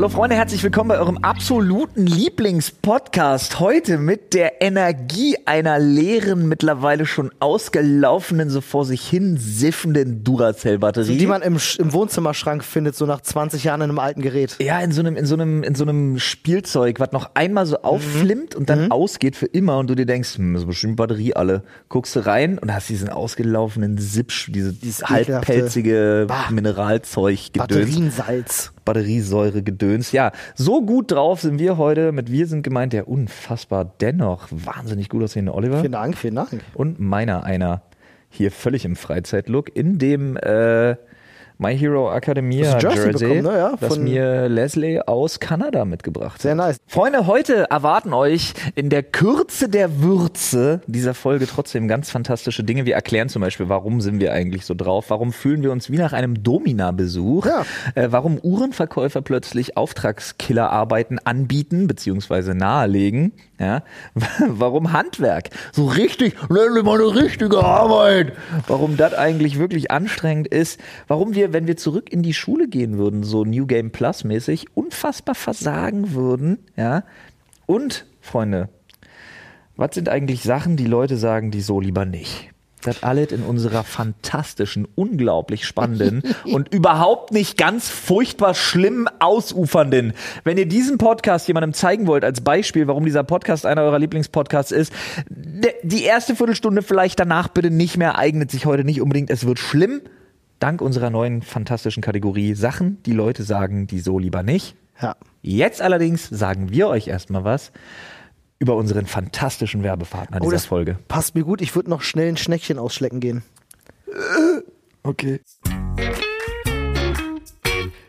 Hallo Freunde, herzlich willkommen bei eurem absoluten Lieblingspodcast. Heute mit der Energie einer leeren, mittlerweile schon ausgelaufenen, so vor sich hin siffenden Duracell-Batterie. Die man im, im Wohnzimmerschrank findet, so nach 20 Jahren in einem alten Gerät. Ja, in so einem, in so einem, in so einem Spielzeug, was noch einmal so aufflimmt und dann ausgeht für immer und du dir denkst, hm, das ist bestimmt Batterie alle. Guckst du rein und hast diesen ausgelaufenen Sipsch, diese, dieses ekelhafte- halbpelzige Bah. Mineralzeug gedöns. Batteriensalz. Batteriesäure gedöns. Ja, so gut drauf sind wir heute. Mit wir sind gemeint der unfassbar dennoch wahnsinnig gut aussehende Oliver. Vielen Dank, vielen Dank. Und meiner einer hier völlig im Freizeitlook in dem äh, My Hero Academia du Jersey Jersey, bekommen, ne? Ja, das von- mir Leslie aus Kanada mitgebracht Sehr hat. nice. Freunde, heute erwarten euch in der Kürze der Würze dieser Folge trotzdem ganz fantastische Dinge. Wir erklären zum Beispiel, warum sind wir eigentlich so drauf? Warum fühlen wir uns wie nach einem Domina-Besuch? Ja. Äh, warum Uhrenverkäufer plötzlich Auftragskillerarbeiten anbieten bzw. nahelegen? Ja? warum Handwerk so richtig, nenn mal eine richtige Arbeit. Warum das eigentlich wirklich anstrengend ist? Warum wir, wenn wir zurück in die Schule gehen würden, so New Game Plus mäßig, unfassbar versagen würden? Ja? Und, Freunde, was sind eigentlich Sachen, die Leute sagen, die so lieber nicht? Das alles in unserer fantastischen, unglaublich spannenden und überhaupt nicht ganz furchtbar schlimm ausufernden. Wenn ihr diesen Podcast jemandem zeigen wollt als Beispiel, warum dieser Podcast einer eurer Lieblingspodcasts ist, die erste Viertelstunde vielleicht danach bitte nicht mehr eignet sich heute nicht unbedingt. Es wird schlimm. Dank unserer neuen fantastischen Kategorie Sachen, die Leute sagen, die so lieber nicht. Ja. Jetzt allerdings sagen wir euch erstmal was über unseren fantastischen Werbepartner dieser Oh, das Folge. passt mir gut. Ich würde noch schnell ein Schneckchen ausschlecken gehen. Okay.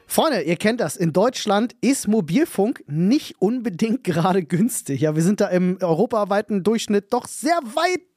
Freunde, ihr kennt das. In Deutschland ist Mobilfunk nicht unbedingt gerade günstig. Ja, wir sind da im europaweiten Durchschnitt doch sehr weit äh,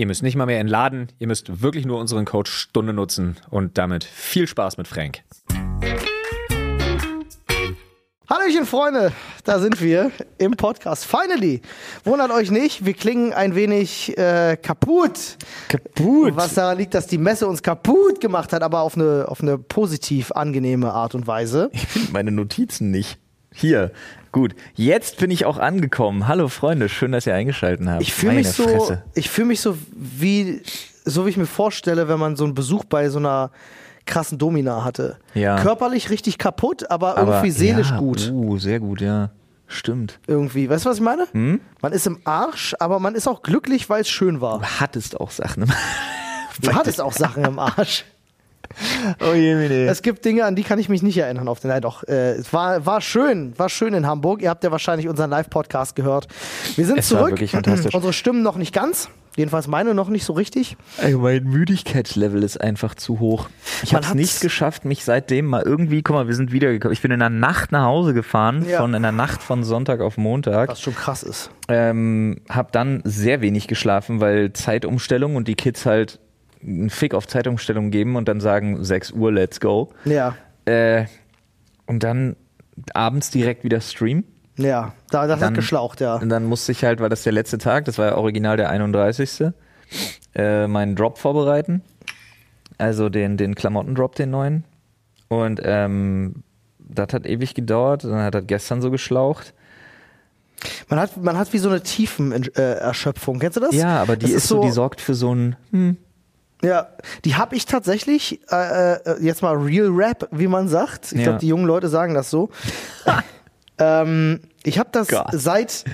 Ihr müsst nicht mal mehr entladen, ihr müsst wirklich nur unseren Code Stunde nutzen und damit viel Spaß mit Frank. Hallöchen, Freunde, da sind wir im Podcast. Finally! Wundert euch nicht, wir klingen ein wenig äh, kaputt. Kaputt. Was daran liegt, dass die Messe uns kaputt gemacht hat, aber auf eine, auf eine positiv angenehme Art und Weise. Ich finde meine Notizen nicht. Hier. Gut. Jetzt bin ich auch angekommen. Hallo Freunde, schön, dass ihr eingeschaltet habt. Ich fühle mich so, Fresse. ich fühle mich so wie, so wie ich mir vorstelle, wenn man so einen Besuch bei so einer krassen Domina hatte. Ja. Körperlich richtig kaputt, aber, Aber, irgendwie seelisch ja, gut. Uh, sehr gut, ja. Stimmt. Irgendwie. Weißt du, was ich meine? Hm? Man ist im Arsch, aber man ist auch glücklich, weil es schön war. Du hattest auch Sachen. Du hattest auch Sachen im Arsch. oh je, meine. Es gibt Dinge, an die kann ich mich nicht erinnern. Auf den, nein, doch. Äh, es war, war schön, war schön in Hamburg. Ihr habt ja wahrscheinlich unseren Live-Podcast gehört. Wir sind Es war zurück. wirklich fantastisch. Unsere Stimmen noch nicht ganz. Jedenfalls meine noch nicht so richtig. Ey, mein Müdigkeitslevel ist einfach zu hoch. Ich habe es nicht geschafft, mich seitdem mal irgendwie, guck mal, wir sind wiedergekommen. Ich bin in der Nacht nach Hause gefahren, Ja. von in der Nacht von Sonntag auf Montag. Was schon krass ist. Ähm, hab dann sehr wenig geschlafen, weil Zeitumstellung und die Kids halt einen Fick auf Zeitumstellung geben und dann sagen 6 Uhr, let's go. Ja. Äh, und dann abends direkt wieder Stream. Ja, da, das Dann- hat geschlaucht, ja. Und dann musste ich halt, weil das der letzte Tag, das war ja original der 31. Äh, meinen Drop vorbereiten. Also den, den Klamottendrop, den neuen. Und ähm, das hat ewig gedauert. Dann hat das gestern so geschlaucht. Man hat, man hat wie so eine Tiefenerschöpfung. Kennst du das? Ja, aber die Das ist, so, die sorgt für so ein, hm, Ja, die habe ich tatsächlich, äh, äh, jetzt mal Real Rap, wie man sagt. Ich Ja. glaube, die jungen Leute sagen das so. ähm, ich habe das Gott. seit,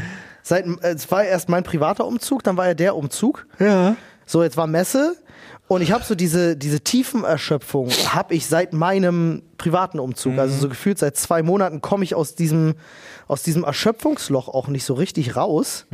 seit, äh, es war erst mein privater Umzug, dann war ja der Umzug. Ja. So, jetzt war Messe und ich habe so diese, diese Tiefenerschöpfung, habe ich seit meinem privaten Umzug. Also so gefühlt seit zwei Monaten komme ich aus diesem, aus diesem Erschöpfungsloch auch nicht so richtig raus.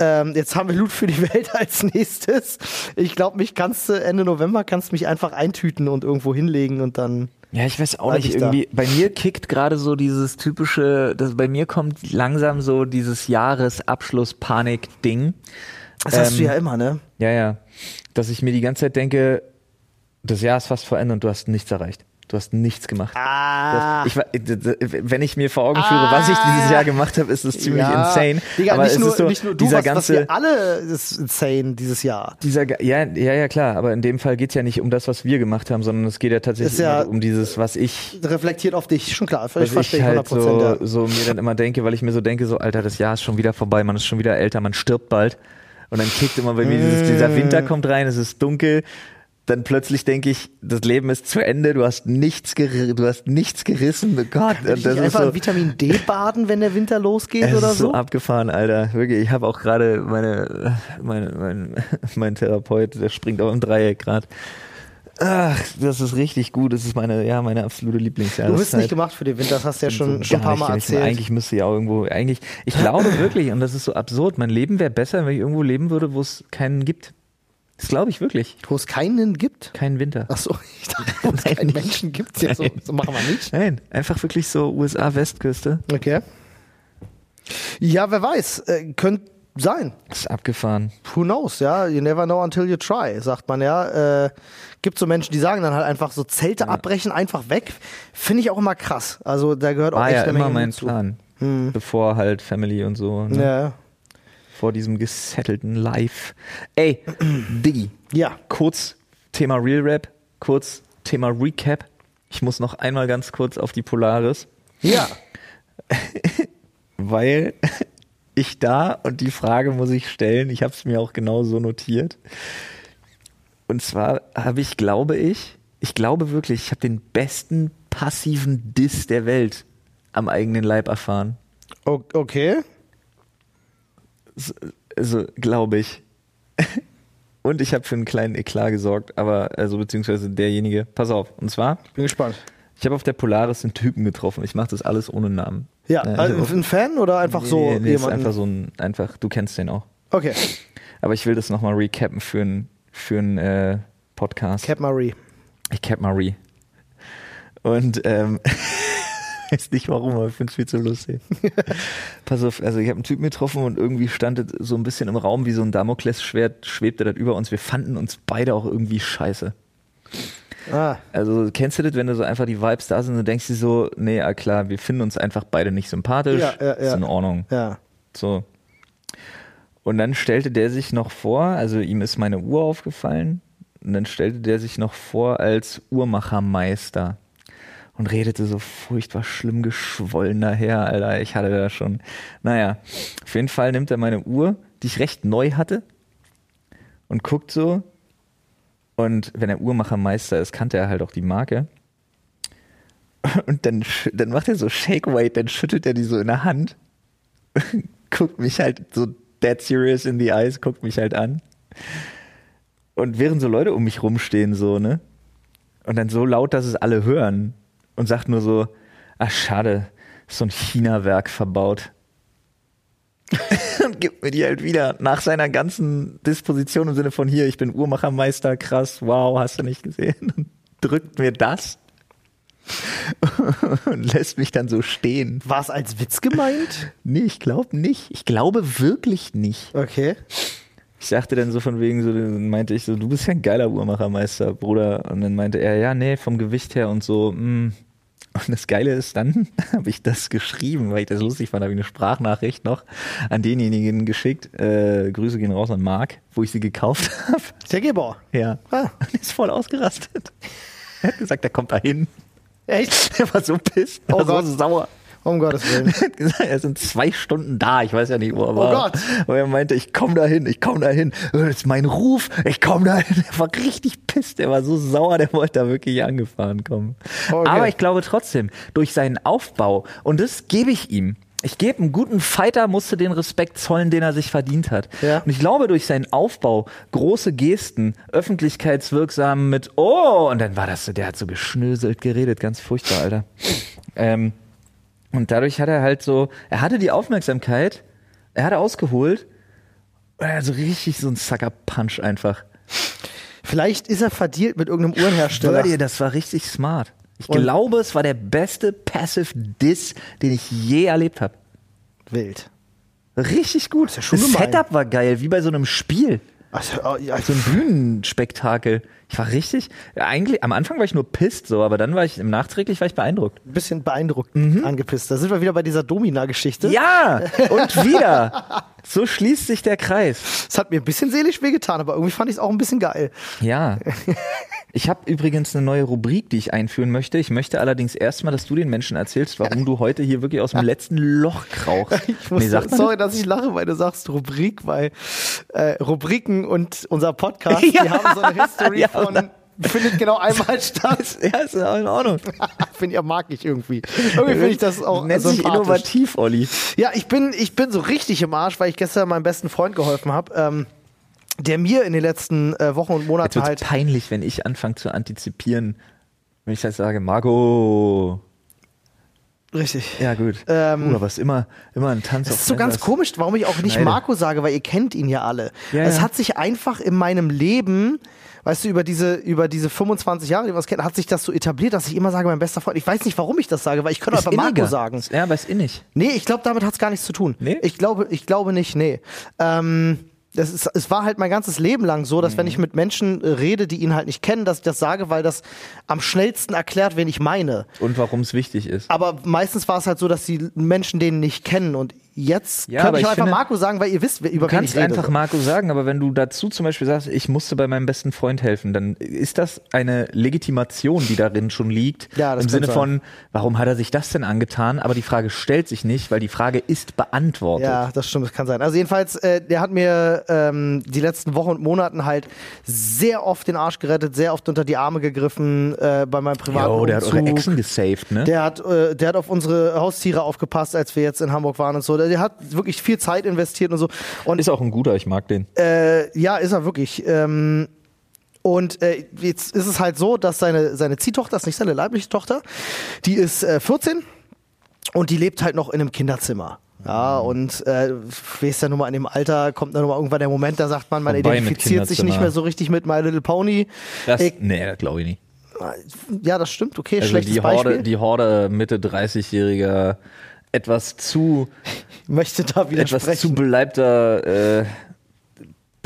Ähm, jetzt haben wir Loot für die Welt als nächstes. Ich glaube, mich kannst du Ende November kannst mich einfach eintüten und irgendwo hinlegen und dann. Ja, ich weiß auch nicht, da. irgendwie, bei mir kickt gerade so dieses typische, das, bei mir kommt langsam so dieses Jahresabschluss-Panik-Ding. Das hast du Ähm, ja immer, ne? Ja, ja. Dass ich mir die ganze Zeit denke, das Jahr ist fast vor Ende und du hast nichts erreicht. Du hast nichts gemacht. Ah. Du hast, ich, wenn ich mir vor Augen führe, was ich dieses Jahr gemacht habe, ist es ziemlich insane. Digga, aber nicht, es nur, ist so, nicht nur du, dieser was, was ganze, wir alle ist insane dieses Jahr. dieser, ja, ja, ja, klar, aber in dem Fall geht's ja nicht um das, was wir gemacht haben, sondern es geht ja tatsächlich ja- um dieses, was ich Reflektiert auf dich, schon klar. Ich was verstehe ich halt 100%. so, ja. so mir dann immer denke, weil ich mir so denke, so Alter, das Jahr ist schon wieder vorbei, man ist schon wieder älter, man stirbt bald. Und dann kickt immer bei mir dieses, dieser Winter kommt rein, es ist dunkel. Dann plötzlich denke ich, das Leben ist zu Ende, du hast nichts, ger du hast nichts gerissen. Oh Gott, Will ich das ist einfach so, in Vitamin D baden, wenn der Winter losgeht es oder ist so so? abgefahren, Alter. Wirklich, ich habe auch gerade meine, meine, mein, mein Therapeut, der springt auch im Dreieck gerade. Ach, das ist richtig gut. Das ist meine, ja, meine absolute Lieblingsjahreszeit. Du bist nicht gemacht für den Winter, das hast du ja schon, schon ein paar Mal. Ich- erzählt. Eigentlich müsste ja auch irgendwo, eigentlich, ich glaube wirklich, und das ist so absurd, mein Leben wäre besser, wenn ich irgendwo leben würde, wo es keinen gibt. Das glaube ich wirklich. Wo es keinen gibt? Keinen Winter. Ach so, ich dachte, wo es keinen Menschen gibt. Ja, so, so machen wir nicht. Nein, einfach wirklich so USA-Westküste. Okay. Ja, wer weiß. Äh, könnte sein. Das ist abgefahren. Who knows, ja? You never know until you try, sagt man ja. Äh, gibt so Menschen, die sagen dann halt einfach so Zelte abbrechen, einfach weg. Finde ich auch immer krass. Also da gehört auch War echt ja immer mein zu. Plan. Bevor halt Family und so. Ne? Ja. Vor diesem gesettelten Life. Ey, Diggi, ja. kurz Thema Real Rap, kurz Thema Recap. Ich muss noch einmal ganz kurz auf die Polaris. Ja. weil ich da, und die Frage muss ich stellen, ich habe es mir auch genau so notiert. Und zwar habe ich, glaube ich, ich glaube wirklich, ich habe den besten passiven Diss der Welt am eigenen Leib erfahren. O okay. Also, glaube ich. Und ich habe für einen kleinen Eklat gesorgt, aber, also, beziehungsweise derjenige, pass auf, und zwar, Bin gespannt. ich habe auf der Polaris einen Typen getroffen. Ich mache das alles ohne Namen. Ja, Äh, also ein Fan oder einfach so nee, nee, ist jemanden? einfach so ein, einfach, du kennst den auch. okay. Aber ich will das nochmal recappen für einen für einen, äh, Podcast. Cap Marie. ich cap Marie. Und ähm, weiß nicht warum, aber ich finde es viel zu lustig. Pass auf, also ich habe einen Typen getroffen und irgendwie stand es so ein bisschen im Raum wie so ein Damoklesschwert, schwebte das über uns. Wir fanden uns beide auch irgendwie scheiße. Ah, Also kennst du das, wenn du so einfach die Vibes da sind und denkst dir so, nee, ah, klar, wir finden uns einfach beide nicht sympathisch. Ja, ja, Ist ja. in Ordnung. ja. So. Und dann stellte der sich noch vor, also ihm ist meine Uhr aufgefallen, und dann stellte der sich noch vor als Uhrmachermeister und redete so furchtbar schlimm geschwollen daher, Alter. Ich hatte da schon. Naja, auf jeden Fall nimmt er meine Uhr, die ich recht neu hatte, und guckt so. Und wenn er Uhrmachermeister ist, kannte er halt auch die Marke. Und dann, dann macht er so Shake Weight, dann schüttelt er die so in der Hand guckt mich halt so dead serious in the eyes, guckt mich halt an. Und während so Leute um mich rumstehen, so, ne? Und dann so laut, dass es alle hören. Und sagt nur so, ach schade, ist so ein China-Werk verbaut. und gibt mir die halt wieder nach seiner ganzen Disposition im Sinne von hier, ich bin Uhrmachermeister, krass, wow, hast du nicht gesehen? Und drückt mir das und lässt mich dann so stehen. War es als Witz gemeint? Nee, ich glaube nicht. Ich glaube wirklich nicht. Okay. Ich sagte dann so von wegen, so dann meinte ich so, du bist ja ein geiler Uhrmachermeister, Bruder. Und dann meinte er, ja, nee, vom Gewicht her und so. mm. Und das Geile ist, dann habe ich das geschrieben, weil ich das lustig fand, habe ich eine Sprachnachricht noch an denjenigen geschickt. Äh, Grüße gehen raus an Marc, wo ich sie gekauft habe. Der Geber. Ja. Ah. Und ist voll ausgerastet. Er hat gesagt, er kommt da hin. Echt? Er war so pisst, Oh war so sauer. Um Gottes Willen. Er hat gesagt, er sind zwei Stunden da. Ich weiß ja nicht, wo er Oh war. Gott. Und er meinte, ich komme dahin, ich komme dahin. Das ist mein Ruf, ich komme dahin. Er war richtig pisst. Er war so sauer, der wollte da wirklich angefahren kommen. Okay. Aber ich glaube trotzdem, durch seinen Aufbau, und das gebe ich ihm. Ich gebe einem guten Fighter, musste den Respekt zollen, den er sich verdient hat. Ja. Und ich glaube, durch seinen Aufbau, große Gesten, öffentlichkeitswirksam mit, oh, und dann war das so, der hat so geschnöselt geredet, ganz furchtbar, Alter. Ähm, und dadurch hat er halt so, er hatte die Aufmerksamkeit, er hat ausgeholt, und er hat so richtig so ein Sucker-Punch einfach. Vielleicht ist er verdealt mit irgendeinem Uhrenhersteller. dir, das war richtig smart. Ich Und- glaube, es war der beste Passive Diss, den ich je erlebt habe. Wild. Richtig gut. ist ja das. Setup war geil, wie bei so einem Spiel. Also, oh, ja, So ein Bühnenspektakel. Ich war richtig, eigentlich, am Anfang war ich nur pisst so, aber dann war ich, im nachträglich war ich beeindruckt. ein bisschen beeindruckt angepisst. Da sind wir wieder bei dieser Domina-Geschichte. Ja, und wieder. So schließt sich der Kreis. Es hat mir ein bisschen seelisch wehgetan, aber irgendwie fand ich es auch ein bisschen geil. Ja. Ich habe übrigens eine neue Rubrik, die ich einführen möchte. Ich möchte allerdings erstmal, dass du den Menschen erzählst, warum du heute hier wirklich aus dem letzten Loch krauchst. Ich muss, Nee, sagt sorry, dass ich lache, weil du sagst Rubrik, weil äh, Rubriken und unser Podcast, Ja. die haben so eine History Ja, von? Findet genau einmal statt. Ja, ist ja in Ordnung. Finde ich, mag ich irgendwie. Irgendwie finde ich das auch Nennt sich innovativ, Olli. Ja, ich bin, ich bin so richtig im Arsch, weil ich gestern meinem besten Freund geholfen habe, ähm, der mir in den letzten äh, Wochen und Jetzt Monaten wird's halt. peinlich, wenn ich anfange zu antizipieren. Wenn ich halt sage, Marco. Richtig. Ja, gut. Ähm, es ist immer, immer ein Tanz Das ist so ganz Messers komisch, warum ich auch nicht Schneide. Marco sage, weil ihr kennt ihn ja alle. Ja, es ja. hat sich einfach in meinem Leben, weißt du, über diese, über diese 25 Jahre, die wir uns kennen, hat sich das so etabliert, dass ich immer sage, mein bester Freund. Ich weiß nicht, warum ich das sage, weil ich könnte einfach Marco inniger. sagen. Ja, aber ist innig. Nee, ich glaube, damit hat es gar nichts zu tun. Nee? Ich glaube, ich glaube nicht, nee. Ähm, das ist, es war halt mein ganzes Leben lang so, dass wenn Mhm. ich mit Menschen äh, rede, die ihn halt nicht kennen, dass ich das sage, weil das am schnellsten erklärt, wen ich meine. Und warum es wichtig ist. Aber meistens war es halt so, dass die Menschen den nicht kennen. Und jetzt Ja, aber ich ich einfach finde- Marco sagen, weil ihr wisst, über Du wen kannst ich rede. einfach Marco sagen, aber wenn du dazu zum Beispiel sagst, ich musste bei meinem besten Freund helfen, dann ist das eine Legitimation, die darin schon liegt. Ja, das Im kann Sinne sein. von, warum hat er sich das denn angetan? Aber die Frage stellt sich nicht, weil die Frage ist beantwortet. Ja, das stimmt, das kann sein. Also jedenfalls, äh, der hat mir ähm, die letzten Wochen und Monaten halt sehr oft den Arsch gerettet, sehr oft unter die Arme gegriffen äh, bei meinem privaten Jo, der hat eure. Echsen gesaved, ne? Der hat, äh, der hat auf unsere Haustiere aufgepasst, als wir jetzt in Hamburg waren und so. Der, hat wirklich viel Zeit investiert und so. Und ist auch ein guter, ich mag den. äh, ja, ist er wirklich. Ähm, und äh, jetzt ist es halt so, dass seine, seine Ziehtochter, das ist nicht seine leibliche Tochter, die ist äh, 14 und die lebt halt noch in einem Kinderzimmer. Ja, und äh, weißt ja nun mal, in dem Alter kommt dann nun mal irgendwann der Moment, da sagt man, man mit identifiziert sich nicht mehr so richtig mit My Little Pony. Das, Ich, nee, das glaube ich nicht. ja, das stimmt, okay, Also schlechtes die Beispiel. Horde, die Horde Mitte 30-jähriger, etwas zu, Möchte da etwas widersprechen. zu beleibter äh,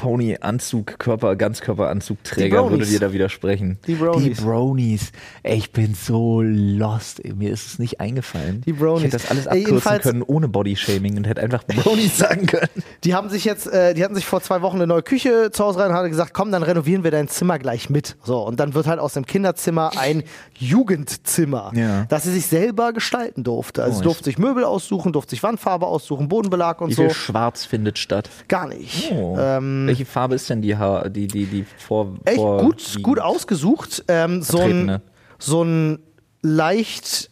Pony-Anzug, Körper, Ganzkörperanzugträger würde dir da widersprechen. Die Bronies. Die Bronies. Ey, ich bin so lost. Ey, mir ist es nicht eingefallen. Die Bronies. Ich hätte das alles Ey, abkürzen jedenfalls- können ohne Bodyshaming und hätte einfach Bronies sagen können. Die haben sich jetzt, äh, die hatten sich vor zwei Wochen eine neue Küche zu Hause rein und haben gesagt, komm, dann renovieren wir dein Zimmer gleich mit. So, und dann wird halt aus dem Kinderzimmer ein Jugendzimmer, Ja. das sie sich selber gestalten durfte. Also Oh, sie durfte sich Möbel aussuchen, durfte sich Wandfarbe aussuchen, Bodenbelag und Wie so. viel Schwarz findet statt? Gar nicht. Oh. Ähm, Welche Farbe ist denn die, ha die, die, die vor, echt vor gut, gut ausgesucht. Ähm, so, ein, Vertretene. so ein leicht,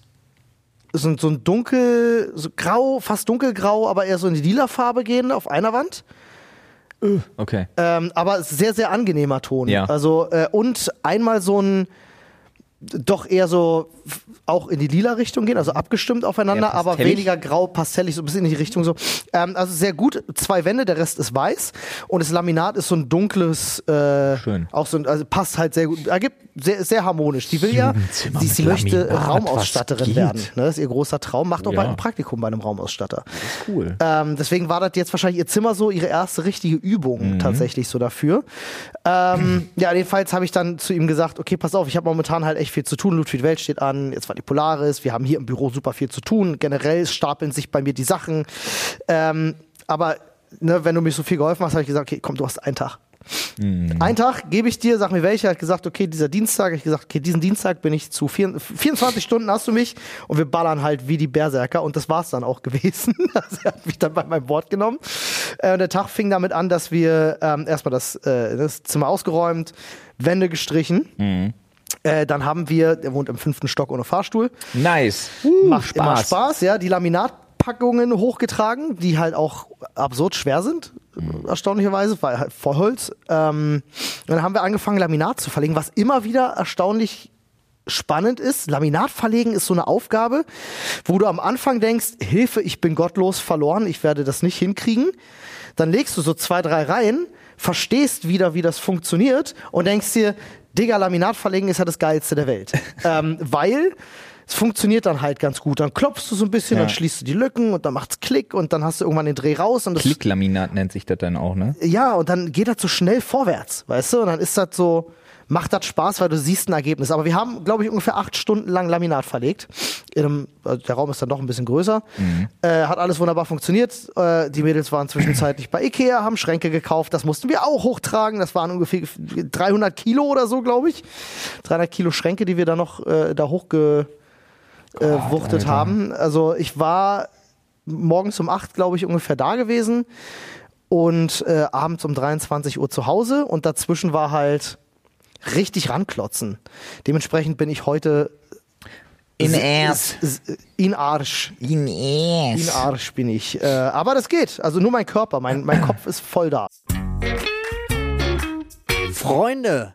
so, ein- so ein dunkel, so grau, fast dunkelgrau, aber eher so in die lila Farbe gehen auf einer Wand. Okay. Ähm, aber sehr, sehr angenehmer Ton. Ja. Also, äh, und einmal so ein doch eher so auch in die lila Richtung gehen, also abgestimmt aufeinander, Eher aber weniger grau, pastellig, so ein bisschen in die Richtung so. Ähm, also sehr gut, zwei Wände, der Rest ist weiß und das Laminat ist so ein dunkles, äh, Schön. auch so ein, also passt halt sehr gut, ergibt sehr, sehr harmonisch. Die will ja, sie, sie möchte Laminat, Raumausstatterin werden. Ne? Das ist ihr großer Traum, macht auch Ja. bald ein Praktikum bei einem Raumausstatter. Cool. Ähm, deswegen war das jetzt wahrscheinlich ihr Zimmer so ihre erste richtige Übung Mhm. tatsächlich so dafür. Ähm, ja, jedenfalls habe ich dann zu ihm gesagt, okay, pass auf, ich habe momentan halt echt viel zu tun. Ludwig Welt steht an, jetzt war die Polaris, wir haben hier im Büro super viel zu tun. Generell stapeln sich bei mir die Sachen. Ähm, aber ne, wenn du mir so viel geholfen hast, habe ich gesagt, okay, komm, du hast einen Tag. Einen Tag gebe ich dir, sag mir welcher, hat gesagt, okay, dieser Dienstag, ich gesagt, okay, diesen Dienstag bin ich zu vier, 24 Stunden hast du mich und wir ballern halt wie die Berserker und das war's dann auch gewesen. Also er hat mich dann bei meinem Wort genommen. Äh, und der Tag fing damit an, dass wir ähm, erstmal das, äh, das Zimmer ausgeräumt, Wände gestrichen. Äh, dann haben wir, der wohnt im fünften Stock ohne Fahrstuhl. Nice. Macht immer Spaß, ja. Die Laminatpackungen hochgetragen, die halt auch absurd schwer sind, erstaunlicherweise, weil halt Vollholz. Ähm, dann haben wir angefangen, Laminat zu verlegen, was immer wieder erstaunlich spannend ist. Laminat verlegen ist so eine Aufgabe, wo du am Anfang denkst, Hilfe, ich bin gottlos verloren, ich werde das nicht hinkriegen. Dann legst du so zwei, drei Reihen, verstehst wieder, wie das funktioniert und denkst dir, Digga, Laminat verlegen ist ja das Geilste der Welt. ähm, weil es funktioniert dann halt ganz gut. Dann klopfst du so ein bisschen, Ja. dann schließt du die Lücken und dann macht's Klick und dann hast du irgendwann den Dreh raus und das Klicklaminat nennt sich das dann auch, ne? ja, und dann geht das so schnell vorwärts, weißt du? Und dann ist das so, macht das Spaß, weil du siehst ein Ergebnis. Aber wir haben, glaube ich, ungefähr acht Stunden lang Laminat verlegt. In einem, also der Raum ist dann doch ein bisschen größer. Äh, hat alles wunderbar funktioniert. Äh, die Mädels waren zwischenzeitlich bei Ikea, haben Schränke gekauft. Das mussten wir auch hochtragen. Das waren ungefähr 300 Kilo oder so, glaube ich. 300 Kilo Schränke, die wir dann noch äh, da hochgewuchtet äh, haben. Also ich war morgens um acht, glaube ich, ungefähr da gewesen und äh, abends um 23 Uhr zu Hause und dazwischen war halt richtig ranklotzen. Dementsprechend bin ich heute In s- in Arsch. In In Arsch bin ich. Äh, aber das geht. Also nur mein Körper, mein, mein Kopf ist voll da. Freunde,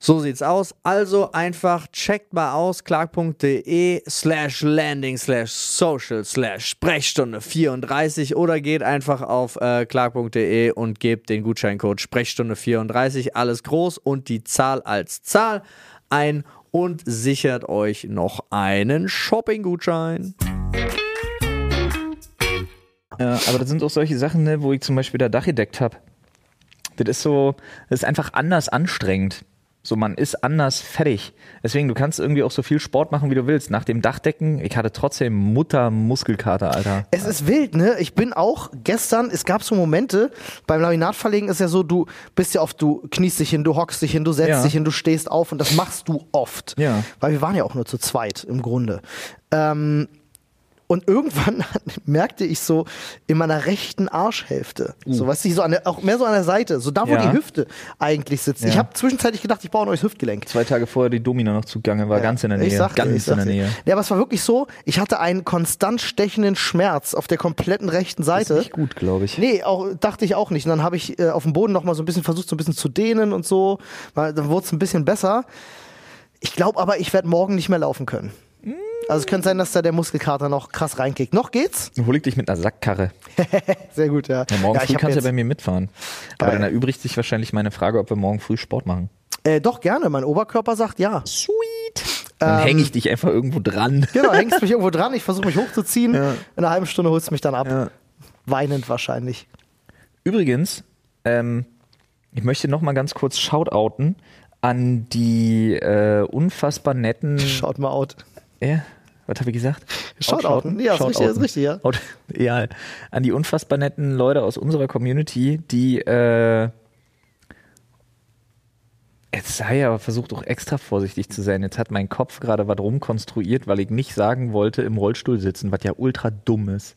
So sieht's aus. Also einfach checkt mal aus clark.de slash landing slash social slash Sprechstunde 34 oder geht einfach auf äh, clark.de und gebt den Gutscheincode Sprechstunde 34 alles groß und die Zahl als Zahl ein und sichert euch noch einen Shopping-Gutschein. Ja, aber das sind auch solche Sachen, ne, wo ich zum Beispiel da Dach gedeckt habe. Das ist so, das ist einfach anders anstrengend. So, man ist anders fertig. Deswegen, du kannst irgendwie auch so viel Sport machen, wie du willst. Nach dem Dachdecken, ich hatte trotzdem Mutter-Muskelkater, Alter. Es ist wild, ne? Ich bin auch gestern, es gab so Momente, beim Laminatverlegen ist ja so, du bist ja oft, du kniest dich hin, du hockst dich hin, du setzt Ja. dich hin, du stehst auf und das machst du oft. Ja. Weil wir waren ja auch nur zu zweit im Grunde. Ähm, und irgendwann merkte ich so in meiner rechten Arschhälfte, so weißt du, so an der, auch mehr so an der Seite, so da, wo Uh. Ja. die Hüfte eigentlich sitzt. Ich Ja. habe zwischenzeitlich gedacht, ich baue ein neues Hüftgelenk. Zwei Tage vorher die Domina noch zugange, war ganz in der Nähe. Ich sagte, ganz ich in der sagte. Nähe. Ja, aber es war wirklich so, ich hatte einen konstant stechenden Schmerz auf der kompletten rechten Das ist Seite. nicht gut, glaube ich. Nee, auch, dachte ich auch nicht. Und dann habe ich äh, auf dem Boden noch mal so ein bisschen versucht, so ein bisschen zu dehnen und so. Weil, dann wurde es ein bisschen besser. Ich glaube aber, ich werde morgen nicht mehr laufen können. Also es könnte sein, dass da der Muskelkater noch krass reinkickt. Noch geht's? Hol ich dich mit einer Sackkarre. Sehr gut, ja. Ja, morgen ja, früh kannst du ja bei mir mitfahren. Aber Geil. dann erübrigt sich wahrscheinlich meine Frage, ob wir morgen früh Sport machen. äh, doch, gerne. Mein Oberkörper sagt ja. Sweet. Dann hänge ich dich einfach irgendwo dran. Genau, hängst mich irgendwo dran. Ich versuche mich hochzuziehen. Ja. In einer halben Stunde holst du mich dann ab. Ja. Weinend wahrscheinlich. Übrigens, ähm, ich möchte noch mal ganz kurz shoutouten an die äh, unfassbar netten. Schaut mal out. Ja, was habe ich gesagt? Shoutouten. Ja, ist richtig, ist richtig, ja. Out- ja. An die unfassbar netten Leute aus unserer Community, die äh, Jetzt sei aber versucht auch extra vorsichtig zu sein. Jetzt hat mein Kopf gerade was rumkonstruiert, weil ich nicht sagen wollte, im Rollstuhl sitzen, was ja ultra dumm ist.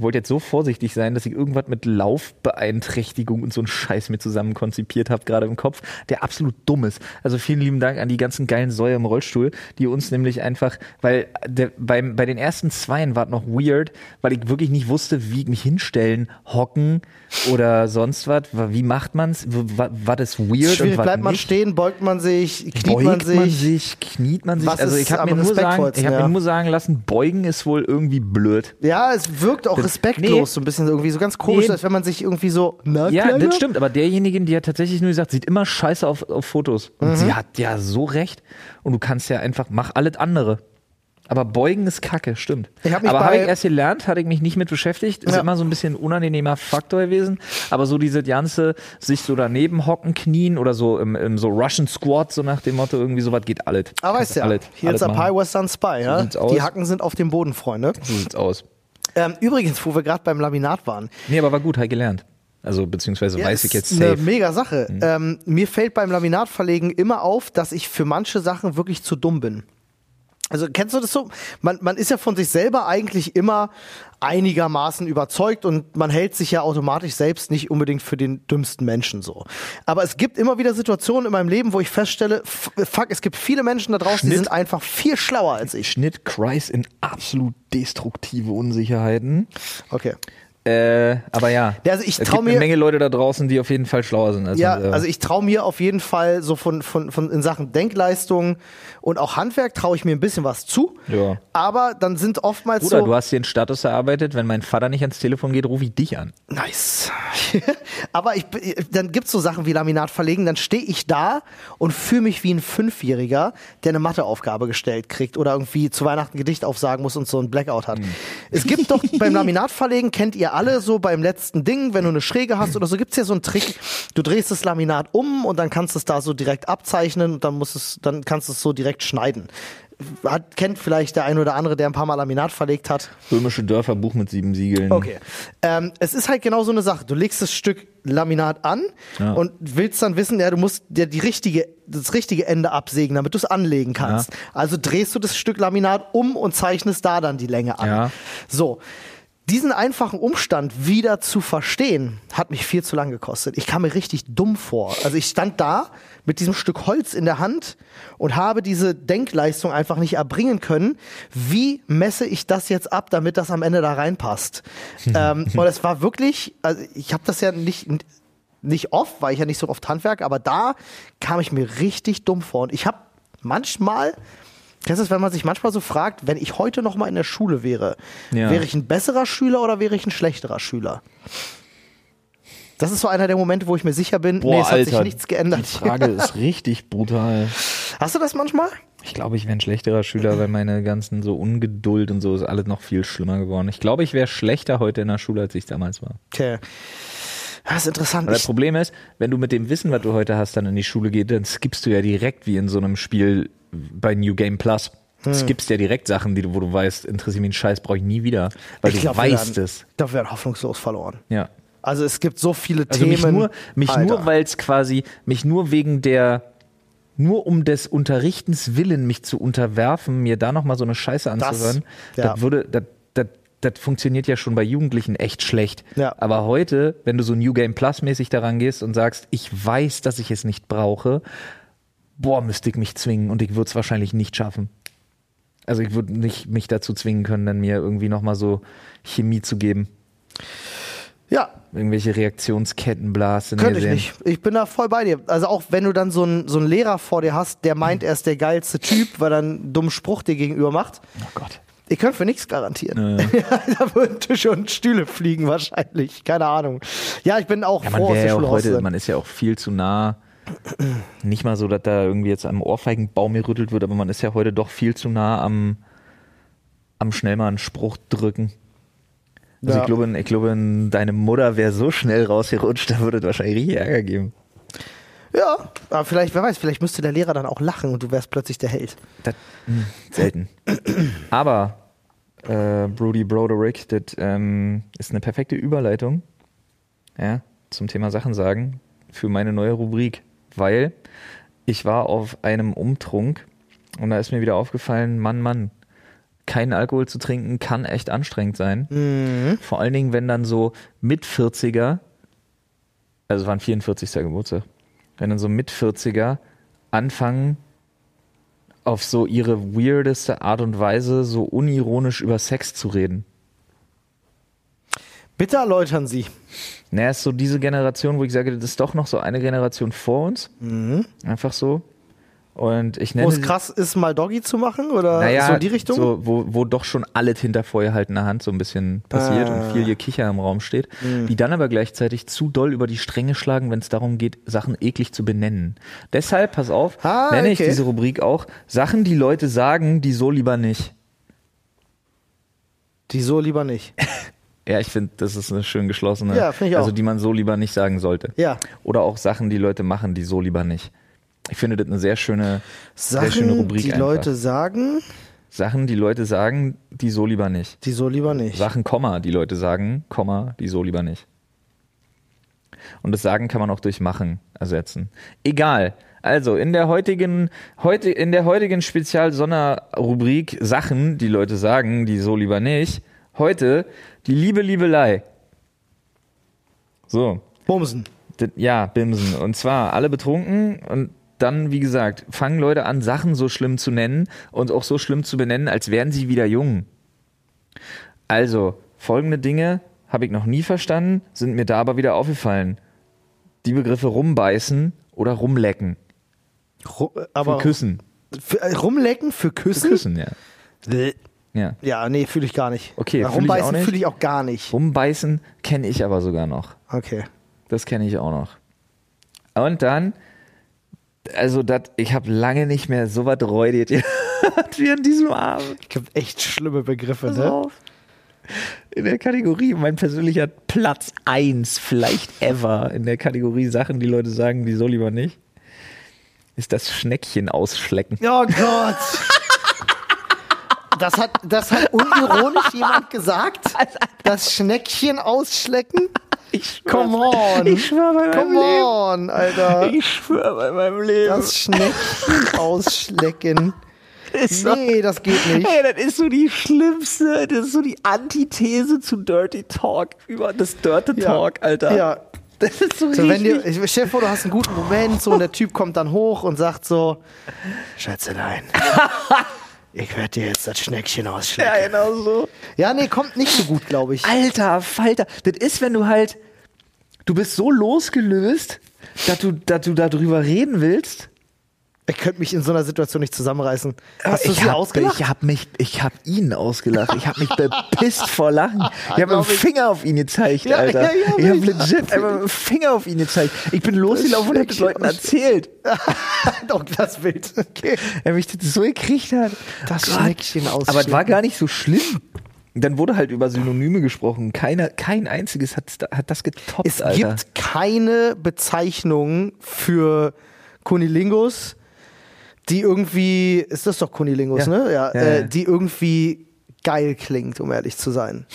Ich wollte jetzt so vorsichtig sein, dass ich irgendwas mit Laufbeeinträchtigung und so einen Scheiß mit zusammen konzipiert habe, gerade im Kopf, der absolut dumm ist. Also vielen lieben Dank an die ganzen geilen Säue im Rollstuhl, die uns nämlich einfach, weil der, beim, bei den ersten Zweien war es noch weird, weil ich wirklich nicht wusste, wie ich mich hinstellen, hocken oder sonst was. Wie macht man's? Was ist weird Schwierig, und bleibt man nicht? stehen, beugt man sich, kniet Beugt man sich. kniet man sich. Was also ich habe mir, nur sagen, ich hab ja. mir nur sagen lassen, beugen ist wohl irgendwie blöd. Ja, es wirkt auch Das- respektlos, nee. so ein bisschen irgendwie so ganz komisch, Nee. als wenn man sich irgendwie so. Na, Ja, Kleiner? das stimmt, aber derjenige, die hat tatsächlich nur gesagt, sieht immer scheiße auf, auf Fotos. Und sie hat ja so recht. Und du kannst ja einfach, mach alles andere. Aber beugen ist kacke, stimmt. Hab aber habe ich erst gelernt, hatte ich mich nicht mit beschäftigt. Ist Ja. immer so ein bisschen ein unangenehmer Faktor gewesen. Aber so diese ganze, sich so daneben hocken, knien oder so im, im so Russian Squat, so nach dem Motto, irgendwie sowas geht alles. Aber Kannst weißt du ja, alles- Heels alles up machen. high, Western Spy, ja? aus. Die Hacken sind auf dem Boden, Freunde. So sieht's aus. Ähm, übrigens, wo wir gerade beim Laminat waren. Nee, aber war gut, ich gelernt. Also, beziehungsweise Ja, weiß ich jetzt Eine safe. Mhm. mega Sache. Ähm, mir fällt beim Laminatverlegen immer auf, dass ich für manche Sachen wirklich zu dumm bin. Also kennst du das so? Man, man ist ja von sich selber eigentlich immer einigermaßen überzeugt und man hält sich ja automatisch selbst nicht unbedingt für den dümmsten Menschen so. Aber es gibt immer wieder Situationen in meinem Leben, wo ich feststelle, fuck, es gibt viele Menschen da draußen, die Schnitt. sind einfach viel schlauer als ich. Schnitt Kreis in absolut destruktive Unsicherheiten. Okay. Äh, aber ja, also ich es gibt mir- eine Menge Leute da draußen, die auf jeden Fall schlauer sind. Als Ja, man selber. also ich traue mir auf jeden Fall so von, von, von in Sachen Denkleistung und auch Handwerk traue ich mir ein bisschen was zu. Ja. Aber dann sind oftmals Bruder, so. du hast dir einen Status erarbeitet. Wenn mein Vater nicht ans Telefon geht, rufe ich dich an. Nice. Aber ich, dann gibt's so Sachen wie Laminat verlegen, dann stehe ich da und fühle mich wie ein Fünfjähriger, der eine Matheaufgabe gestellt kriegt oder irgendwie zu Weihnachten ein Gedicht aufsagen muss und so ein Blackout hat. Es gibt doch beim Laminat verlegen, kennt ihr alle so beim letzten Ding, wenn du eine Schräge hast oder so, gibt's ja so einen Trick. Du drehst das Laminat um und dann kannst du es da so direkt abzeichnen und dann musst es, dann kannst du es so direkt schneiden. Hat, kennt vielleicht der ein oder andere, der ein paar Mal Laminat verlegt hat. Römische Dörfer, Buch mit sieben Siegeln. Okay. Ähm, es ist halt genau so eine Sache. Du legst das Stück Laminat an Ja. und willst dann wissen, ja, du musst dir die richtige, das richtige Ende absägen, damit du es anlegen kannst. Also drehst du das Stück Laminat um und zeichnest da dann die Länge an. Ja. So. Diesen einfachen Umstand wieder zu verstehen, hat mich viel zu lang gekostet. Ich kam mir richtig dumm vor. Also ich stand da mit diesem Stück Holz in der Hand und habe diese Denkleistung einfach nicht erbringen können. Wie messe ich das jetzt ab, damit das am Ende da reinpasst? ähm, und es war wirklich, also ich habe das ja nicht nicht oft, weil ich ja nicht so oft Handwerk, aber da kam ich mir richtig dumm vor. Und ich habe manchmal, das, wenn man sich manchmal so fragt, wenn ich heute noch mal in der Schule wäre, Ja. wäre ich ein besserer Schüler oder wäre ich ein schlechterer Schüler? Das ist so einer der Momente, wo ich mir sicher bin, nee, es hat sich nichts geändert. Die Frage ist richtig brutal. Hast du das manchmal? Ich glaube, ich wäre ein schlechterer Schüler, weil meine ganzen so Ungeduld und so ist alles noch viel schlimmer geworden. Ich glaube, ich wäre schlechter heute in der Schule, als ich damals war. Okay. Das ist interessant. Weil das Problem ist, wenn du mit dem Wissen, was du heute hast, dann in die Schule gehst, dann skippst du ja direkt wie in so einem Spiel bei New Game Plus. Hm. Du skippst ja direkt Sachen, die du, wo du weißt, interessiert mich ein Scheiß, brauche ich nie wieder. Weil ich du glaub, wir weißt werden- es. Ich glaube, wir werden hoffnungslos verloren. Ja. Also es gibt so viele Also Themen. mich nur, mich Alter. nur, weil es quasi, mich nur wegen der, nur um des Unterrichtens willen, mich zu unterwerfen, mir da nochmal so eine Scheiße anzuhören, ja. das würde, das, das, das funktioniert ja schon bei Jugendlichen echt schlecht. Ja. Aber heute, wenn du so New Game Plus mäßig daran gehst und sagst, ich weiß, dass ich es nicht brauche, boah, müsste ich mich zwingen und ich würde es wahrscheinlich nicht schaffen. Also ich würde nicht mich dazu zwingen können, dann mir irgendwie nochmal so Chemie zu geben. Ja, Irgendwelche Reaktionsketten blasen. Könnte ich nicht. Ich bin da voll bei dir. Also auch wenn du dann so einen so einen Lehrer vor dir hast, der meint, er ist der geilste Typ, weil er einen dummen Spruch dir gegenüber macht. Oh Gott. Ich könnte für nichts garantieren. da würden Tische und Stühle fliegen wahrscheinlich. Keine Ahnung. Ja, ich bin auch Ja, man froh, ja auch heute, man ist ja auch viel zu nah. Nicht mal so, dass da irgendwie jetzt am Ohrfeigenbaum gerüttelt wird, aber man ist ja heute doch viel zu nah am, am schnell mal einen Spruch drücken. Also Ja. ich glaube, ich glaube, deine Mutter wäre so schnell rausgerutscht, da würde es wahrscheinlich richtig Ärger geben. Ja, aber vielleicht, wer weiß, vielleicht müsste der Lehrer dann auch lachen und du wärst plötzlich der Held. Das, mh, selten. Aber äh, Brody Broderick, das ähm, ist eine perfekte Überleitung ja, zum Thema Sachen sagen für meine neue Rubrik, weil ich war auf einem Umtrunk und da ist mir wieder aufgefallen, Mann, Mann, keinen Alkohol zu trinken kann echt anstrengend sein. Mhm. Vor allen Dingen, wenn dann so mit 40er, also es war ein 44. Geburtstag, wenn dann so mit 40er anfangen, auf so ihre weirdeste Art und Weise so unironisch über Sex zu reden. Bitte erläutern Sie. Naja, ist so diese Generation, wo ich sage, das ist doch noch so eine Generation vor uns. Einfach so. Und ich nenne Wo es krass ist, mal Doggy zu machen oder naja, so in die Richtung? So, wo, wo doch schon alles hinter vorgehaltener Hand so ein bisschen passiert Ah. und viel Gekicher im Raum steht, die dann aber gleichzeitig zu doll über die Stränge schlagen, wenn es darum geht, Sachen eklig zu benennen. Deshalb, pass auf, Ah, nenne ich okay. diese Rubrik auch Sachen, die Leute sagen, die so lieber nicht. Die so lieber nicht. Ja, ich finde, das ist eine schön geschlossene, Ja, finde ich auch. also die man so lieber nicht sagen sollte. Ja. Oder auch Sachen, die Leute machen, die so lieber nicht. Ich finde das eine sehr schöne, sehr schöne Sachen, Rubrik die einfach. Leute sagen, Sachen, die Leute sagen, die so lieber nicht. die so lieber nicht. Sachen, Komma, die Leute sagen, Komma, die so lieber nicht. Und das Sagen kann man auch durch Machen ersetzen. Egal. Also in der heutigen, heute, in der heutigen Spezial-Sonderrubrik Sachen, die Leute sagen, die so lieber nicht. Heute die Liebe, Liebelei. So. Bumsen. Ja, Bimsen. Und zwar alle betrunken und dann, wie gesagt, fangen Leute an, Sachen so schlimm zu nennen und auch so schlimm zu benennen, als wären sie wieder jung. Also, folgende Dinge habe ich noch nie verstanden, sind mir da aber wieder aufgefallen. Die Begriffe rumbeißen oder rumlecken. Ru aber Für Küssen. Für, äh, rumlecken für Küssen? Küssen, ja. Bäh. ja. Ja, nee, fühle ich gar nicht. Okay, Äh, fühl Rumbeißen fühle ich auch gar nicht. Rumbeißen kenne ich aber sogar noch. Okay. Das kenne ich auch noch. Und dann, also dat, ich habe lange nicht mehr so was räudet wie an diesem Abend. Es gibt echt schlimme Begriffe, Pass ne? auf. In der Kategorie, mein persönlicher Platz 1, vielleicht ever, in der Kategorie Sachen, die Leute sagen, die so lieber nicht, ist das Schneckchen ausschlecken. Oh Gott. Das hat, das hat unironisch jemand gesagt? Das Schneckchen ausschlecken? Ich Come on. Ich schwör bei meinem Come Leben. on, Alter. Ich schwör bei meinem Leben. Das Schneckchen ausschlecken. ist Nee, das geht nicht. Ey, das ist so die schlimmste, das ist so die Antithese zu Dirty Talk, über das Dirty Talk, Alter. Ja. Das ist so, So, wenn dir, ich stell dir vor, du hast einen guten Moment, so, und der Typ kommt dann hoch und sagt so, Schätzelein, ich werde dir jetzt das Schneckchen ausschlecken. ja, genau so. Ja, nee, kommt nicht so gut, glaube ich. Alter, Falter, das ist, wenn du halt, du bist so losgelöst, dass du, dass du darüber reden willst. Ich könnte mich in so einer Situation nicht zusammenreißen. Hast du ich hab, ausgelacht? Ich habe mich, ich habe ihn ausgelacht. Ich habe mich bepisst vor Lachen. Ich habe mit dem. Finger auf ihn gezeigt, Ja, Alter. ja, ja, ich habe legit einfach mit dem Finger auf ihn gezeigt. Ich bin losgelaufen und habe Schrecklich Leuten erzählt. Doch, das Bild. Okay. Er mich das so gekriegt hat. Das Gott. Schneckchen Aber es war gar nicht so schlimm. Dann wurde halt über Synonyme gesprochen. Keiner, kein einziges hat, hat das getoppt, Es Alter. gibt keine Bezeichnung für Kunilingus, die irgendwie, ist das doch Kunilingus, Ja. ne? Ja, äh, die irgendwie geil klingt, um ehrlich zu sein.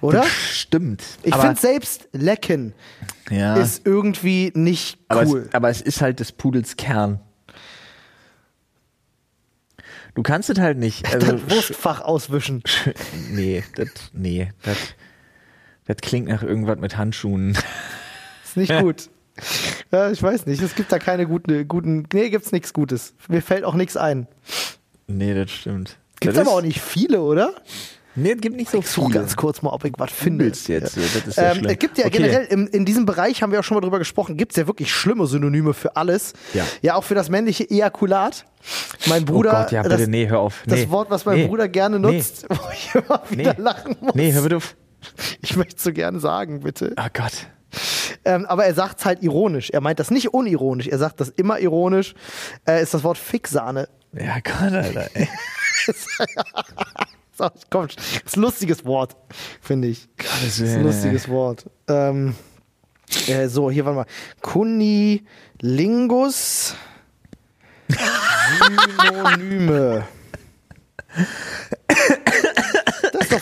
Oder? Das stimmt. Ich aber, finde selbst lecken ja, ist irgendwie nicht aber, cool. es, aber es ist halt des Pudels Kern. Du kannst es halt nicht. Also, das Wurstfach auswischen. nee, das, nee, das, das klingt nach irgendwas mit Handschuhen. Ist nicht gut. Ja, ich weiß nicht. Es gibt da keine guten, guten. Nee, gibt's nichts Gutes. Mir fällt auch nichts ein. Nee, das stimmt. Gibt's das aber auch nicht viele, oder? Nee, es gibt nicht so Ich suche viele. ganz kurz mal, ob ich was finde. Jetzt, so, das ist ja ähm, es gibt ja Okay. generell im, in diesem Bereich, haben wir auch schon mal drüber gesprochen, gibt es ja wirklich schlimme Synonyme für alles. Ja. Ja, auch für das männliche Ejakulat. Mein Bruder, oh Gott, ja, bitte, das, nee, hör auf. Nee. das Wort, was mein nee. Bruder gerne Nee. nutzt, wo ich immer wieder Nee. lachen muss. Nee, hör bitte auf. Ich möchte es so gerne sagen, bitte. Oh Gott. Ähm, aber er sagt es halt ironisch. Er meint das nicht unironisch. Er sagt das immer ironisch. Äh, ist das Wort Fixsahne. Ja, Gott, Alter. Ey. So, komm, ist ein lustiges Wort, finde ich. Gottes ist ein Willen, lustiges Wort. Ähm, äh, so, hier, warte mal. Kunilingus. Synonyme.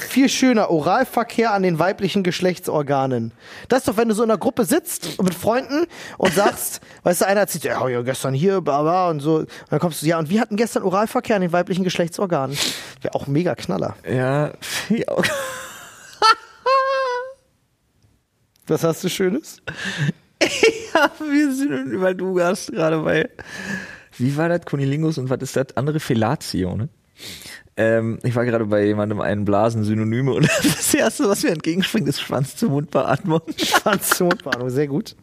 Viel schöner, Oralverkehr an den weiblichen Geschlechtsorganen. Das ist doch, wenn du so in einer Gruppe sitzt mit Freunden und sagst, weißt du, einer erzählt, ja, ja gestern hier, bla, bla, und so. Und dann kommst du, ja, und wir hatten gestern Oralverkehr an den weiblichen Geschlechtsorganen. Wäre auch mega Knaller. Ja. Was hast du Schönes? Ja, wir sind, weil du hast gerade bei, wie war das, Kunilingus und was ist das andere? Fellatio, ne? Ähm, ich war gerade bei jemandem einen Blasen Synonyme und das erste, was mir entgegenspringt, ist Schwanz zum Mundbeatmung. Schwanz zur Mundbeatmung, sehr gut.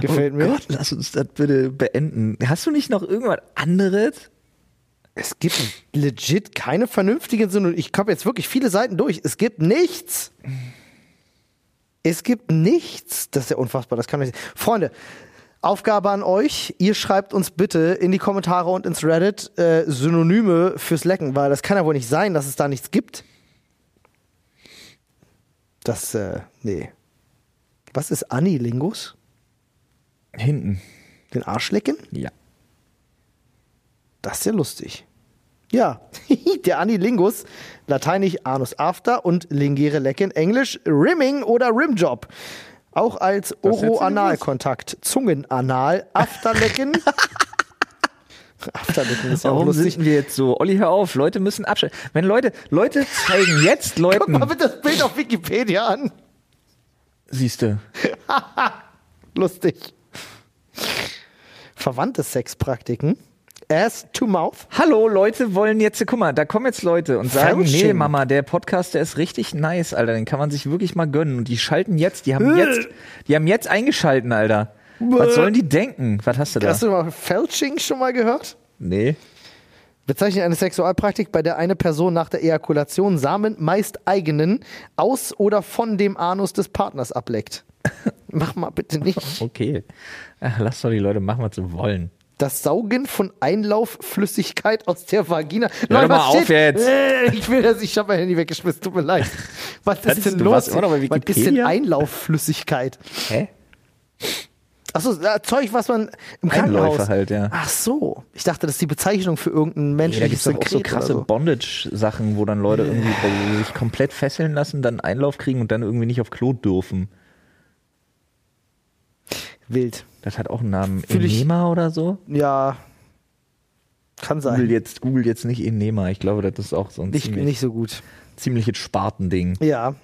Gefällt oh mir. Gott, lass uns das bitte beenden. Hast du nicht noch irgendwas anderes? Es gibt legit keine vernünftigen Synonyme. Ich habe jetzt wirklich viele Seiten durch. Es gibt nichts. Es gibt nichts. Das ist ja unfassbar. Das kann nicht. Freunde, Aufgabe an euch. Ihr schreibt uns bitte in die Kommentare und ins Reddit äh, Synonyme fürs Lecken, weil das kann ja wohl nicht sein, dass es da nichts gibt. Das, äh, nee. Was ist Anilingus? Hinten. Den Arsch lecken? Ja. Das ist ja lustig. Ja, der Anilingus, lateinisch Anus after und Lingere lecken, englisch Rimming oder Rimjob. Auch als Oro-Analkontakt, Zungenanal, Afterlecken. Afterlecken ist ja auch Warum lustig. sind wir jetzt so? Olli, hör auf. Leute müssen abschalten. Wenn Leute, Leute zeigen jetzt Guck Leuten. mal bitte das Bild auf Wikipedia an. Siehst du. Lustig. Verwandte Sexpraktiken. Ass to Mouth. Hallo, Leute wollen jetzt, guck mal, da kommen jetzt Leute und sagen, Fälsching. nee, Mama, der Podcast, der ist richtig nice, Alter, den kann man sich wirklich mal gönnen. Und die schalten jetzt, die haben jetzt, die haben jetzt eingeschalten, Alter. Was sollen die denken? Was hast du da? Hast du mal Felching schon mal gehört? Nee. Bezeichnet eine Sexualpraktik, bei der eine Person nach der Ejakulation Samen, meist eigenen, aus oder von dem Anus des Partners ableckt. Mach mal bitte nicht. Okay. Ach, lass doch die Leute machen, was sie wollen. Das Saugen von Einlaufflüssigkeit aus der Vagina. Doch mal was auf jetzt. Äh, Ich will das, ich habe mein Handy weggeschmissen, tut mir leid. Was ist Hattest denn du los? was ist denn? Einlaufflüssigkeit? Hä? Achso, äh, Zeug, was man im Krankenhaus. Einläufe halt, ja. Ach so. Ich dachte, das ist die Bezeichnung für irgendein Ja, da gibt's doch auch so krasse so. Bondage-Sachen, wo dann Leute irgendwie bei- sich komplett fesseln lassen, dann Einlauf kriegen und dann irgendwie nicht auf Klo dürfen. Wild. Das hat auch einen Namen. Fühl ich- Enema oder so? Ja. Kann sein. Google jetzt, Google jetzt nicht Enema. Ich glaube, das ist auch so ein Nicht, ziemlich, nicht so gut. ziemliches Spartending. Ja.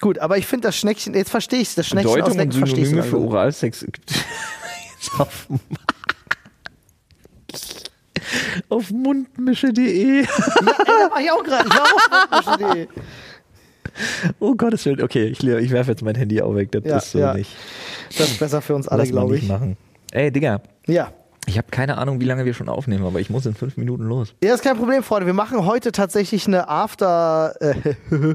Gut, aber ich finde das Schneckchen, jetzt verstehe ich das Schneckchen aus Bedeutung und Lecken verstehe ich Synonyme für also. Oralsex gibt jetzt auf, auf mundmische.de. Ja, mach ich auch gerade. Ich war auf Mundmische.de. Oh Gottes Willen. Okay, ich, ich werfe jetzt mein Handy auch weg. Das Ja, ist so ja. nicht. Das ist besser für uns alle, glaube ich. machen. Ey, Digga. Ja. Ich habe keine Ahnung, wie lange wir schon aufnehmen, aber ich muss in fünf Minuten los. Ja, ist kein Problem, Freunde. Wir machen heute tatsächlich eine After, äh, äh,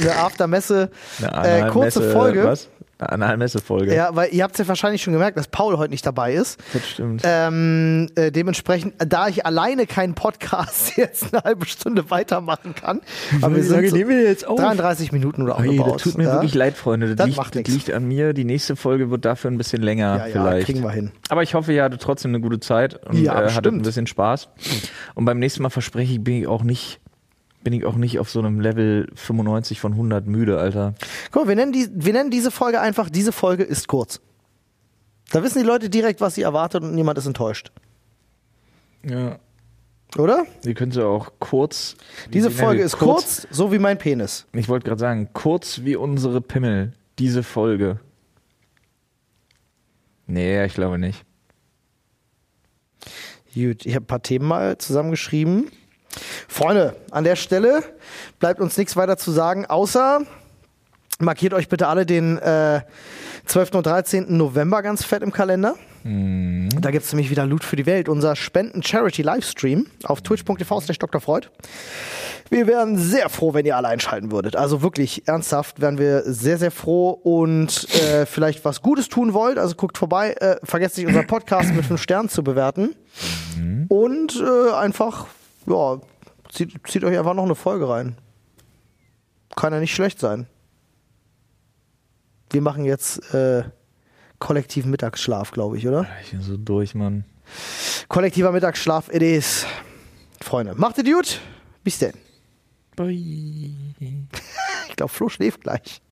eine Aftermesse, Eine äh, kurze Analmesse- Folge. Was? Eine Analmesse-Folge. Ja, weil ihr habt ja wahrscheinlich schon gemerkt, dass Paul heute nicht dabei ist. Das stimmt. Ähm, äh, dementsprechend, da ich alleine keinen Podcast jetzt eine halbe Stunde weitermachen kann, aber wir sind so nehmen wir jetzt auf? 33 Minuten oder roundabout, das tut mir ja? wirklich leid, Freunde. Das, Das liegt, macht das liegt an mir. Die nächste Folge wird dafür ein bisschen länger Ja, ja, vielleicht. kriegen wir hin. Aber ich hoffe, ihr hattet trotzdem eine gute Zeit und Ja, äh, hattet ein bisschen Spaß. Und beim nächsten Mal verspreche ich, bin ich auch nicht, bin ich auch nicht auf so einem Level 95 von 100 müde, Alter. Guck mal, wir nennen, die, wir nennen diese Folge einfach, diese Folge ist kurz. Da wissen die Leute direkt, was sie erwartet und niemand ist enttäuscht. Ja. Oder? Ihr könnt ja auch kurz. Diese Folge ist kurz, so wie mein Penis. Ich wollte gerade sagen, kurz wie unsere Pimmel. Diese Folge. Nee, ich glaube nicht. Gut, ich habe ein paar Themen mal zusammengeschrieben. Freunde, an der Stelle bleibt uns nichts weiter zu sagen, außer markiert euch bitte alle den äh, 12. und 13. November ganz fett im Kalender. Da gibt es nämlich wieder Loot für die Welt, unser Spenden-Charity-Livestream auf twitch.tv slash Dr. Freud. Wir wären sehr froh, wenn ihr alle einschalten würdet. Also wirklich, ernsthaft, wären wir sehr, sehr froh und äh, vielleicht was Gutes tun wollt. Also guckt vorbei, äh, vergesst nicht, unseren Podcast mit 5 Sternen zu bewerten. Und äh, einfach, ja, zieht, zieht euch einfach noch eine Folge rein. Kann ja nicht schlecht sein. Wir machen jetzt äh, kollektiven Mittagsschlaf, glaube ich, oder? Ich bin so durch, Mann. Kollektiver Mittagsschlaf, it is. Freunde, macht es gut. Bis denn. Ich glaube, Flo schläft gleich.